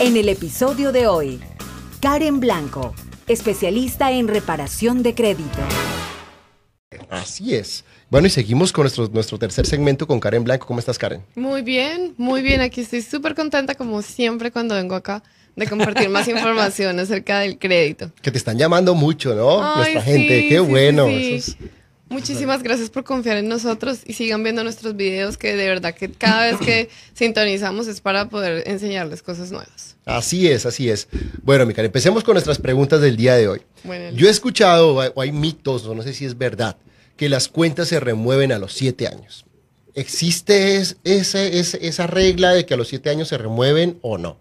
En el episodio de hoy, Karen Blanco, especialista en reparación de crédito. Así es. Bueno, y seguimos con nuestro, nuestro tercer segmento con Karen Blanco. ¿Cómo estás, Karen? Muy bien, muy bien. Aquí estoy súper contenta, como siempre, cuando vengo acá, de compartir más información acerca del crédito. Que te están llamando mucho, ¿no? Ay, Nuestra sí, gente. Qué sí, bueno. sí, Eso sí. es- Muchísimas gracias por confiar en nosotros y sigan viendo nuestros videos, que de verdad que cada vez que sintonizamos es para poder enseñarles cosas nuevas. Así es, así es. Bueno, mi Karen, empecemos con nuestras preguntas del día de hoy. Bueno, Yo he escuchado, o hay- mitos, o no sé si es verdad, que las cuentas se remueven a los siete años. ¿Existe es- ese- ese- esa regla de que a los siete años se remueven o no?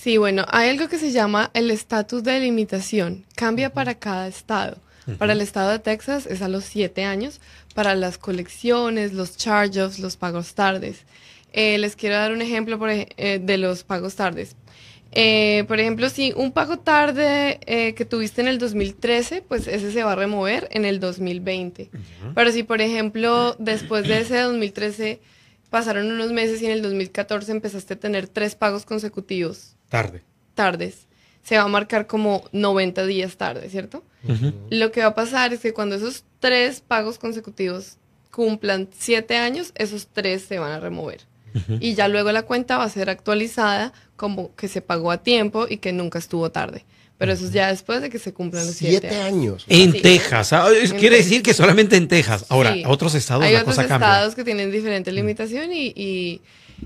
Sí, bueno, hay algo que se llama el estatus de limitación. Cambia para cada estado. Para el estado de Texas es a los siete años. Para las colecciones, los charge-offs, los pagos tardes. Eh, les quiero dar un ejemplo por eh, de los pagos tardes. Eh, por ejemplo, si un pago tarde eh, que tuviste en el 2013, pues ese se va a remover en el 2020. Pero si, por ejemplo, después de ese 2013 pasaron unos meses y en el 2014 empezaste a tener tres pagos consecutivos Tarde. tardes, se va a marcar como 90 días tarde, ¿cierto? Lo que va a pasar es que cuando esos tres pagos consecutivos cumplan siete años, esos tres se van a remover. Y ya luego la cuenta va a ser actualizada como que se pagó a tiempo y que nunca estuvo tarde. Pero eso es ya después de que se cumplan los siete, Siete años. En Sí. Texas. ah, En Quiere Texas. decir que solamente en Texas. Ahora, Sí. otros estados Hay la otros cosa cambia. estados que tienen diferente limitación y, y,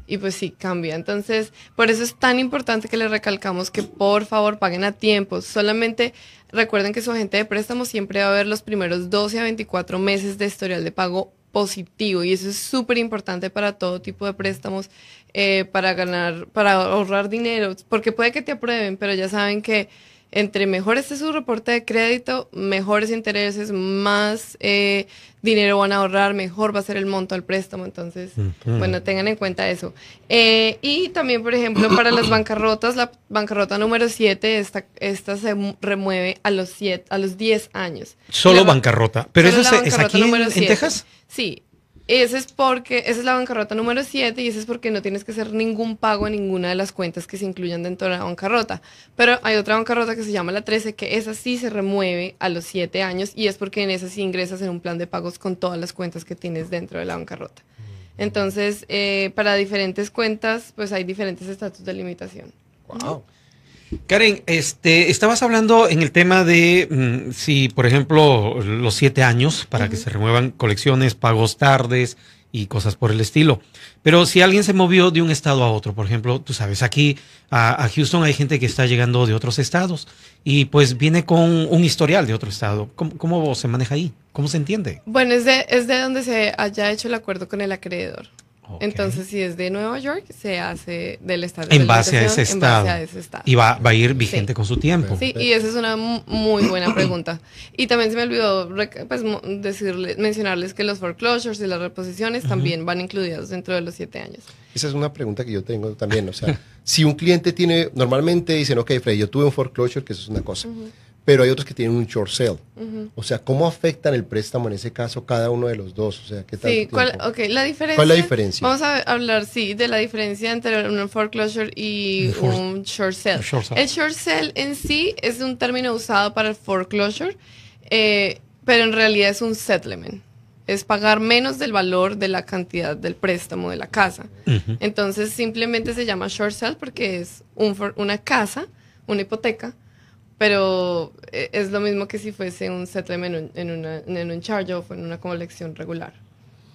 y pues sí, cambia. Entonces, por eso es tan importante que les recalcamos que por favor paguen a tiempo. Solamente recuerden que su agente de préstamo siempre va a ver los primeros 12 a 24 meses de historial de pago positivo y eso es súper importante para todo tipo de préstamos, eh, para ganar, para ahorrar dinero, porque puede que te aprueben, pero ya saben que entre mejor esté su reporte de crédito, mejores intereses, más eh, dinero van a ahorrar, mejor va a ser el monto del préstamo. Entonces, bueno, tengan en cuenta eso. Eh, y también, por ejemplo, para las bancarrotas, la bancarrota número 7, esta, esta se mu- remueve a los, siete, a los 10 años. Solo La bancarrota. Pero Solo eso la es, aquí en, número en siete. Texas. Sí. Ese es porque, esa es la bancarrota número 7 y ese es porque no tienes que hacer ningún pago a ninguna de las cuentas que se incluyan dentro de la bancarrota. Pero hay otra bancarrota que se llama la 13, que esa sí se remueve a los 7 años y es porque en esa sí ingresas en un plan de pagos con todas las cuentas que tienes dentro de la bancarrota. Entonces, eh, para diferentes cuentas, pues hay diferentes estatus de limitación. Wow. Karen, este, estabas hablando en el tema de mm, si, por ejemplo, los siete años para que se remuevan colecciones, pagos tardes y cosas por el estilo. Pero si alguien se movió de un estado a otro, por ejemplo, tú sabes, aquí a, a Houston hay gente que está llegando de otros estados y pues viene con un historial de otro estado. ¿Cómo, cómo se maneja ahí? ¿Cómo se entiende? Bueno, es de, es de donde se haya hecho el acuerdo con el acreedor. Entonces, si es de Nueva York, se hace del estado. en de base a ese en estado. base a ese estado. Y va, va a ir vigente Sí. con su tiempo. Sí, y esa es una mu- muy buena pregunta. Y también se me olvidó pues, decirle, mencionarles que los foreclosures y las reposiciones también van incluidos dentro de los siete años. Esa es una pregunta que yo tengo también. O sea, si un cliente tiene, normalmente dicen, ok, Freddy, yo tuve un foreclosure, que eso es una cosa, pero hay otros que tienen un short sale. O sea, ¿cómo afectan el préstamo en ese caso cada uno de los dos? O sea, ¿qué tal? Sí, ¿cuál, ok, la diferencia. ¿Cuál es la diferencia? Vamos a hablar, sí, de la diferencia entre un foreclosure y For- un short sale. short sale. El short sale en sí es un término usado para el foreclosure, eh, pero en realidad es un settlement. Es pagar menos del valor de la cantidad del préstamo de la casa. Ujú. Entonces simplemente se llama short sale porque es un for- una casa, una hipoteca, pero eh, es lo mismo que si fuese un settlement en un, en una, en un charge-off o en una colección regular.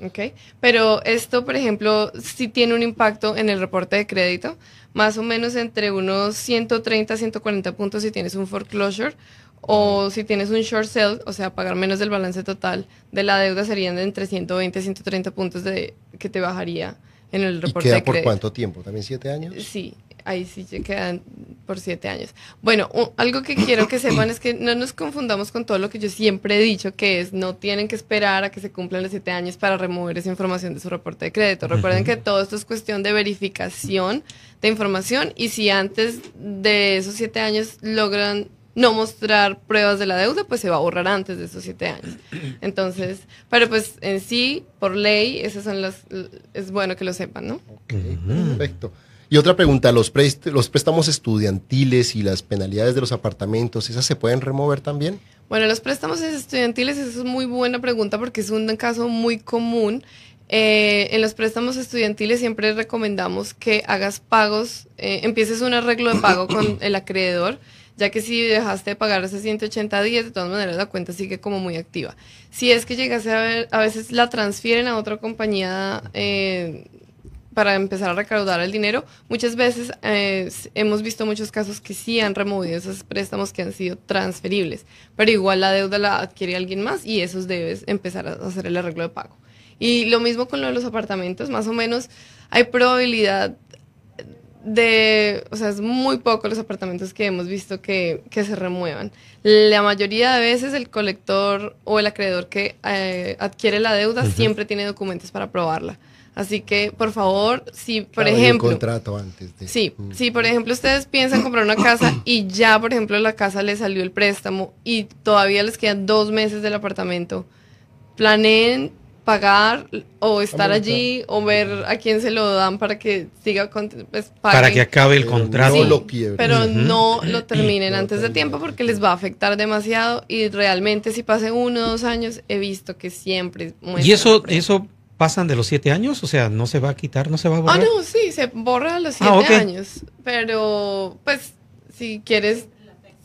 ¿ok? Pero esto, por ejemplo, sí tiene un impacto en el reporte de crédito, más o menos entre unos 130, 140 puntos si tienes un foreclosure o si tienes un short sale, o sea, pagar menos del balance total de la deuda serían de entre 120 y 130 puntos de, que te bajaría en el ¿Y reporte queda de por crédito. cuánto tiempo? ¿También siete años? Sí, ahí sí se quedan por siete años. Bueno, algo que quiero que sepan es que no nos confundamos con todo lo que yo siempre he dicho, que es no tienen que esperar a que se cumplan los siete años para remover esa información de su reporte de crédito. Recuerden que todo esto es cuestión de verificación de información y si antes de esos siete años logran no mostrar pruebas de la deuda, pues se va a borrar antes de esos siete años. Entonces, pero pues en sí, por ley, esas son las, es bueno que lo sepan, ¿no? Ok, perfecto. Y otra pregunta, ¿los, prést- los préstamos estudiantiles y las penalidades de los apartamentos, ¿esas se pueden remover también? Bueno, los préstamos estudiantiles, esa es muy buena pregunta porque es un caso muy común. Eh, en los préstamos estudiantiles siempre recomendamos que hagas pagos, eh, empieces un arreglo de pago con el acreedor, ya que si dejaste de pagar hace 180 días, de todas maneras la cuenta sigue como muy activa. Si es que llegase a ver, a veces la transfieren a otra compañía eh, para empezar a recaudar el dinero. Muchas veces eh, hemos visto muchos casos que sí han removido esos préstamos que han sido transferibles, pero igual la deuda la adquiere alguien más y esos debes empezar a hacer el arreglo de pago. Y lo mismo con lo de los apartamentos, más o menos hay probabilidad de, o sea, es muy poco los apartamentos que hemos visto que, que se remuevan. La mayoría de veces el colector o el acreedor que eh, adquiere la deuda siempre tiene documentos para probarla. Así que, por favor, si, por Claro, hay un ejemplo, contrato antes de... Sí, Mm. si por ejemplo ustedes piensan comprar una casa y ya, por ejemplo, la casa les salió el préstamo y todavía les quedan dos meses del apartamento, planeen pagar o estar allí o ver a quién se lo dan para que siga con, pues, Para que acabe el contrato. no lo pero no lo terminen No antes de tiempo porque les va a afectar demasiado y realmente si pasen uno o dos años he visto que siempre ¿Y eso, eso pasan de los siete años? O sea, ¿no se va a quitar, no se va a Ah, borrar? no, sí, se borra a los siete Ah, ok. años. Pero, pues, si quieres,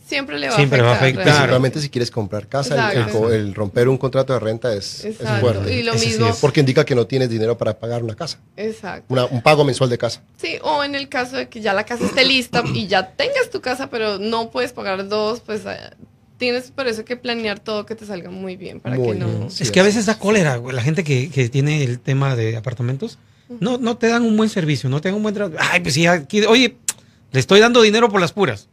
siempre le va Siempre a va a afectar. afectar. realmente. Principalmente si quieres comprar casa, el- el, Exacto. co- el romper un contrato de renta es, es fuerte. Y lo Ese sí mismo. es. Porque indica que no tienes dinero para pagar una casa, Exacto. una- un pago mensual de casa. Sí, o en el caso de que ya la casa esté lista y ya tengas tu casa, pero no puedes pagar dos, pues eh, tienes por eso que planear todo que te salga muy bien para Muy que no. bien. Es que a veces da cólera, güey, la gente que, que tiene el tema de apartamentos. No, no te dan un buen servicio, no te dan un buen trato. Ay, pues sí, aquí, oye, le estoy dando dinero por las puras.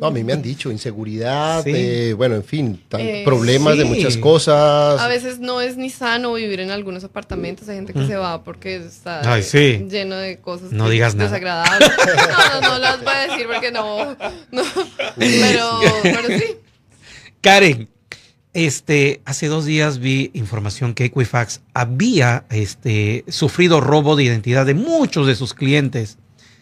No, a mí me han dicho inseguridad, Sí. eh, bueno, en fin, tan- Eh, problemas de sí. muchas cosas. A veces no es ni sano vivir en algunos apartamentos. Hay gente que se va porque está Ay, sí. lleno de cosas No digas nada. desagradables. No, no, no las voy a decir porque no. no. Pero, pero sí. Karen, este, hace dos días vi información que Equifax había este, sufrido robo de identidad de muchos de sus clientes.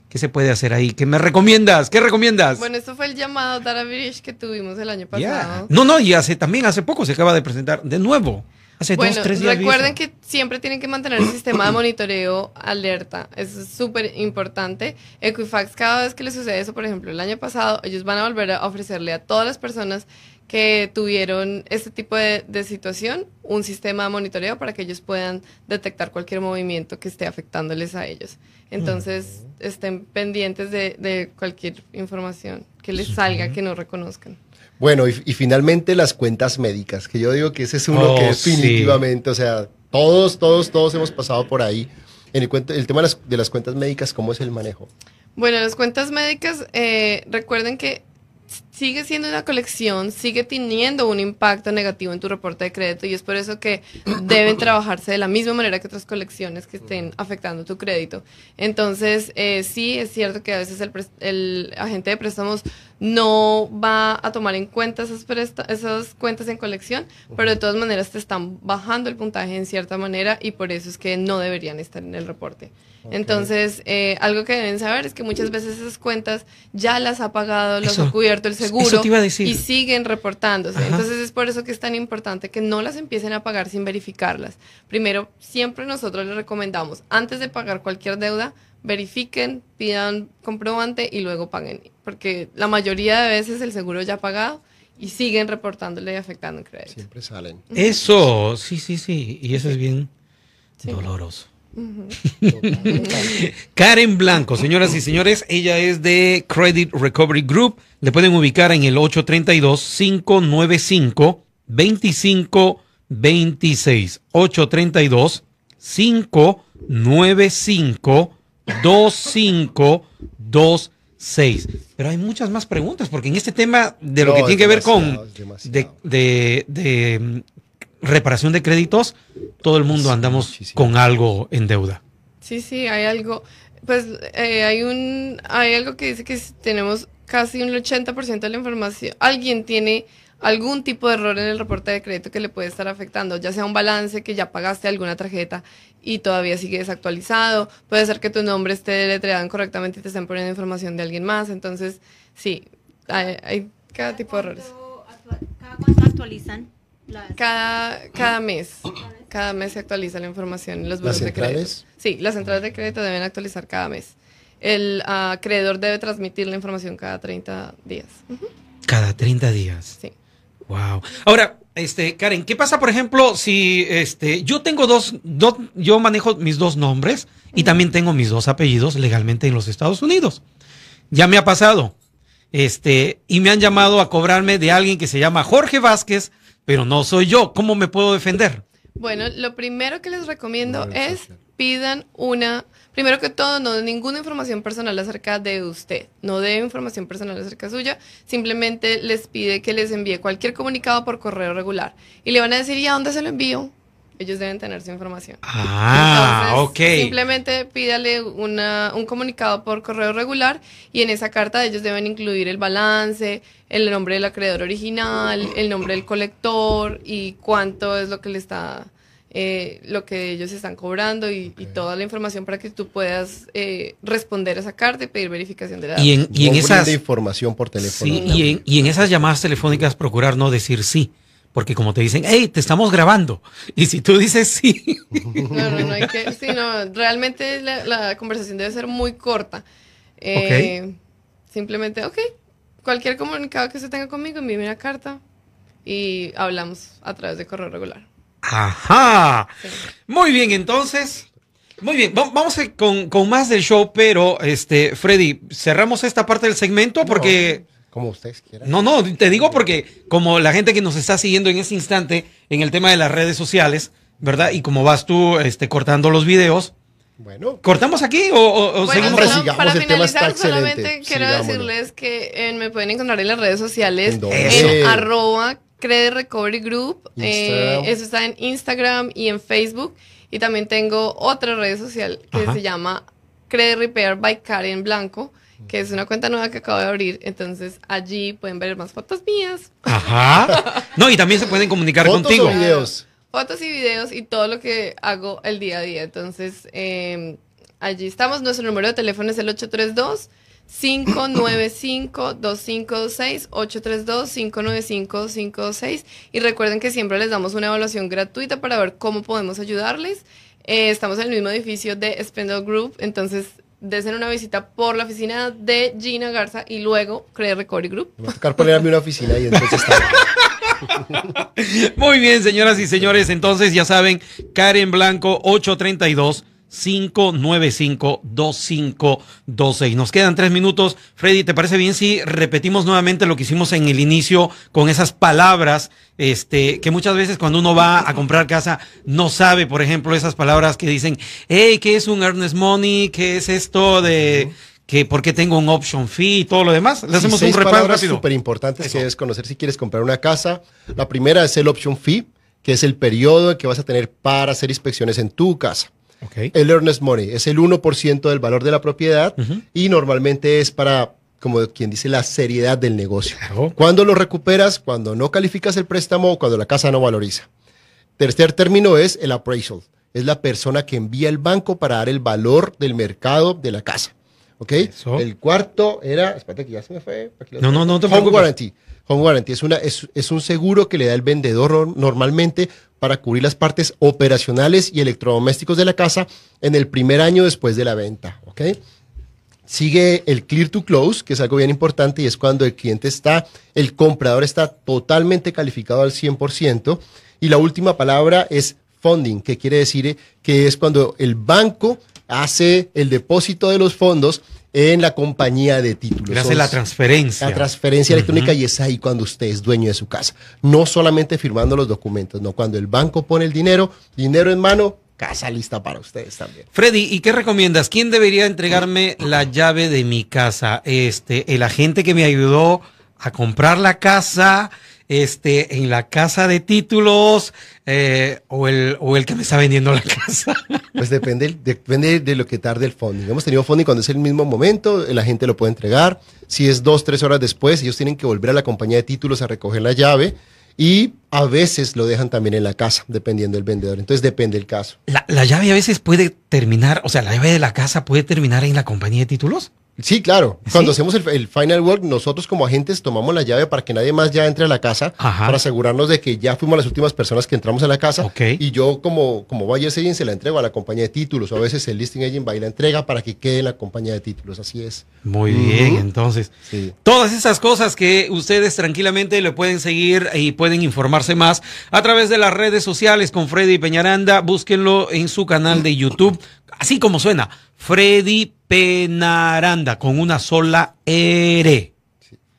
¿Qué se puede hacer ahí? ¿Qué me recomiendas? ¿Qué recomiendas? Bueno, esto fue el llamado Bridge que tuvimos el año pasado. No, no, y hace también hace poco se acaba de presentar de nuevo. Hace Bueno, dos, tres días. recuerden que siempre tienen que mantener el sistema de monitoreo alerta. Eso es súper importante. Equifax, cada vez que le sucede eso, por ejemplo, el año pasado, ellos van a volver a ofrecerle a todas las personas que tuvieron este tipo de, de situación un sistema de monitoreo para que ellos puedan detectar cualquier movimiento que esté afectándoles a ellos. Entonces, estén pendientes de, de cualquier información que les salga que no reconozcan. Bueno, y, y finalmente las cuentas médicas, que yo digo que ese es uno Oh, que sí. definitivamente, o sea, todos, todos, todos hemos pasado por ahí. En el, cuento- el tema de las, de las cuentas médicas, ¿cómo es el manejo? Bueno, las cuentas médicas, eh, recuerden que sigue siendo una colección, sigue teniendo un impacto negativo en tu reporte de crédito y es por eso que deben trabajarse de la misma manera que otras colecciones que estén afectando tu crédito. Entonces, eh, sí, es cierto que a veces el, el agente de préstamos no va a tomar en cuenta esas, cuentas en colección, pero de todas maneras te están bajando el puntaje en cierta manera y por eso es que no deberían estar en el reporte. Entonces, eh, algo que deben saber es que muchas veces esas cuentas ya las ha pagado, las ha cubierto el seguro y siguen reportándose. Ajá. Entonces, es por eso que es tan importante que no las empiecen a pagar sin verificarlas. Primero, siempre nosotros les recomendamos, antes de pagar cualquier deuda, verifiquen, pidan comprobante y luego paguen. Porque la mayoría de veces el seguro ya ha pagado y siguen reportándole y afectando el crédito. Siempre salen. Eso, sí, sí, sí. Y eso es bien Sí. doloroso. Karen Blanco, señoras y señores, ella es de Credit Recovery Group. Le pueden ubicar en el 832-595-2526. 832-595-2526. Pero hay muchas más preguntas, porque en este tema de lo No, que tiene que ver con de, de- de, mm, reparación de créditos, todo el mundo andamos muchísimo. con algo en deuda. Sí, sí, hay algo, pues eh, hay un, hay algo que dice que tenemos casi un 80% de la información, alguien tiene algún tipo de error en el reporte de crédito que le puede estar afectando, ya sea un balance que ya pagaste alguna tarjeta y todavía sigue desactualizado, puede ser que tu nombre esté deletreado incorrectamente y te estén poniendo información de alguien más, entonces sí, hay, hay cada tipo de errores. ¿Cada cuánto actualizan? las- Cada, cada mes, cada mes se actualiza la información en los ¿Las buros de crédito. centrales? Sí, las centrales de crédito deben actualizar cada mes. El ah, acreedor debe transmitir la información cada 30 días. Cada 30 días. Sí. Wow. Ahora, este, Karen, ¿qué pasa, por ejemplo, si este, yo tengo dos, dos, yo manejo mis dos nombres y también tengo mis dos apellidos legalmente en los Estados Unidos? Ya me ha pasado. Este, y me han llamado a cobrarme de alguien que se llama Jorge Vázquez, pero no soy yo. ¿Cómo me puedo defender? Bueno, lo primero que les recomiendo es social. Pidan una, primero que todo, no den ninguna información personal acerca de usted, no den información personal acerca suya, simplemente les pide que les envíe cualquier comunicado por correo regular y le van a decir, ¿y a dónde se lo envío? Ellos deben tener su información. Ah, Entonces, ok. Simplemente pídale una, un comunicado por correo regular y en esa carta ellos deben incluir el balance, el nombre del acreedor original, el nombre del colector y cuánto es lo que le está, eh, lo que ellos están cobrando y, y toda la información para que tú puedas eh, responder a esa carta y pedir verificación de la Y en, y en esas... información por teléfono. Sí, y en, y en esas llamadas telefónicas procurar no decir sí. Porque como te dicen, hey, te estamos grabando. Y si tú dices sí, No, no, no hay que. Sí, no, realmente la, la conversación debe ser muy corta. Eh, Simplemente, ok, cualquier comunicado que usted tenga conmigo, envíeme una carta y hablamos a través de correo regular. Ajá. Sí. Muy bien, entonces. Muy bien, va- vamos a- con, con más del show, pero este, Freddy, cerramos esta parte del segmento porque. Como ustedes quieran. No, no, te digo porque como la gente que nos está siguiendo en este instante en el tema de las redes sociales, ¿verdad? Y como vas tú este, cortando los videos, Bueno, ¿cortamos aquí o, o- Bueno, seguimos? Solo sigamos, para el tema está finalizar, excelente. solamente quiero decirles que eh, me pueden encontrar en las redes sociales en arroba Credit Recovery Group. eh, eso está en Instagram y en Facebook. Y también tengo otra red social que Ajá. se llama Credit Repair by Karen Blanco, que es una cuenta nueva que acabo de abrir. Entonces allí pueden ver más fotos mías, Ajá. No, y también se pueden comunicar fotos contigo. o videos. fotos y videos y todo lo que hago el día a día. Entonces, eh, allí estamos. Nuestro número de teléfono es el 832 595-2526, 832-595-526. Y recuerden que siempre les damos una evaluación gratuita para ver cómo podemos ayudarles. Eh, estamos en el mismo edificio de Spendle Group, entonces desen una visita por la oficina de Gina Garza y luego Credit Recovery Group. Me va a tocar poner a mí una oficina y entonces está. Muy bien, señoras y señores. Entonces, ya saben, Karen Blanco, 832 595 2526. Nos quedan tres minutos. Freddy, ¿te parece bien si repetimos nuevamente lo que hicimos en el inicio con esas palabras? Este, que muchas veces cuando uno va a comprar casa no sabe, por ejemplo, esas palabras que dicen, hey, ¿qué es un earnest money? ¿Qué es esto de que por qué tengo un option fee y todo lo demás? Le Sí, hacemos seis un rápido. súper importantes que debes conocer si quieres comprar una casa. La primera es el option fee, que es el periodo que vas a tener para hacer inspecciones en tu casa. Ok. El earnest money es el 1% del valor de la propiedad Ujú. y normalmente es para, como quien dice, la seriedad del negocio. Claro. Cuando lo recuperas, cuando no calificas el préstamo o cuando la casa no valoriza. Tercer término es el appraisal. Es la persona que envía el banco para dar el valor del mercado de la casa. ¿Ok? Eso. El cuarto era, espérate que ya se me fue. aquí No, no, no te Home preocupes. warranty. Home warranty es, una, es, es un seguro que le da el vendedor no- normalmente para cubrir las partes operacionales y electrodomésticos de la casa en el primer año después de la venta. Sigue el clear to close, que es algo bien importante y es cuando el cliente está, el comprador está totalmente calificado al 100%. Y la última palabra es funding, que quiere decir que es cuando el banco hace el depósito de los fondos en la compañía de títulos. Hace Son- la transferencia. la transferencia electrónica y es ahí cuando usted es dueño de su casa. No solamente firmando los documentos, no, cuando el banco pone el dinero, dinero en mano, casa lista para ustedes también. Freddy, ¿y qué recomiendas? ¿Quién debería entregarme la llave de mi casa? Este, el agente que me ayudó a comprar la casa, este, en la casa de títulos eh, o, el, o el que me está vendiendo la casa? Pues depende, depende de lo que tarde el funding. Hemos tenido funding cuando es el mismo momento, la gente lo puede entregar. Si es dos, tres horas después, ellos tienen que volver a la compañía de títulos a recoger la llave y a veces lo dejan también en la casa, dependiendo del vendedor. Entonces depende el caso. La, la llave a veces puede terminar, o sea, la llave de la casa puede terminar en la compañía de títulos. Sí, claro. Cuando ¿Sí? hacemos el, el final work, nosotros como agentes tomamos la llave para que nadie más ya entre a la casa, Ajá. para asegurarnos de que ya fuimos las últimas personas que entramos a la casa. Ok. Y yo como, como buyer's agent se la entrego a la compañía de títulos, o a veces el listing agent va y la entrega para que quede en la compañía de títulos. Así es. Muy bien, entonces. Sí. Todas esas cosas que ustedes tranquilamente le pueden seguir y pueden informarse más a través de las redes sociales con Freddy Peñaranda. Búsquenlo en su canal de YouTube, así como suena, Freddy Penaranda, con una sola R.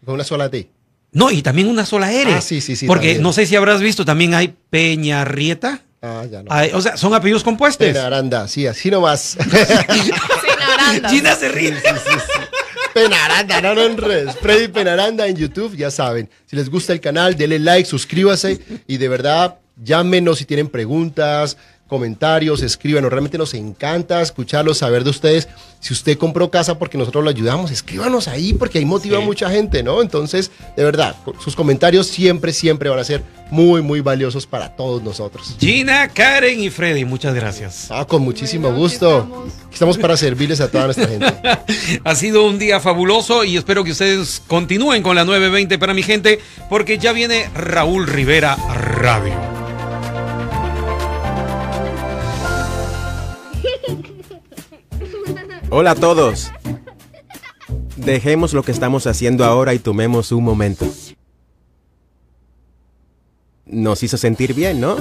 Con una sola D. No, y también una sola R. Ah, sí, sí, sí, Porque también. no sé si habrás visto, también hay Peñarrieta. Ah, ya no. Hay- o sea, son apellidos compuestos. Penaranda, sí, así nomás. Sin arandas. Gina se ríe. Penaranda, no, no en redes. Freddy Penaranda en YouTube, ya saben. Si les gusta el canal, denle like, suscríbase y de verdad llámenos si tienen preguntas, comentarios, escríbanos. Realmente nos encanta escucharlos, saber de ustedes. Si usted compró casa porque nosotros lo ayudamos, escríbanos ahí porque ahí motiva a mucha gente, ¿no? Entonces, de verdad, sus comentarios siempre, siempre van a ser muy, muy valiosos para todos nosotros. Gina, Karen y Freddy, muchas gracias. Ah, con muchísimo Bueno, gusto. estamos. Estamos para servirles a toda nuestra gente. Ha sido un día fabuloso y espero que ustedes continúen con la 920 para mi gente, porque ya viene Raúl Rivera Radio. Hola a todos. Dejemos lo que estamos haciendo ahora y tomemos un momento. Nos hizo sentir bien, ¿no?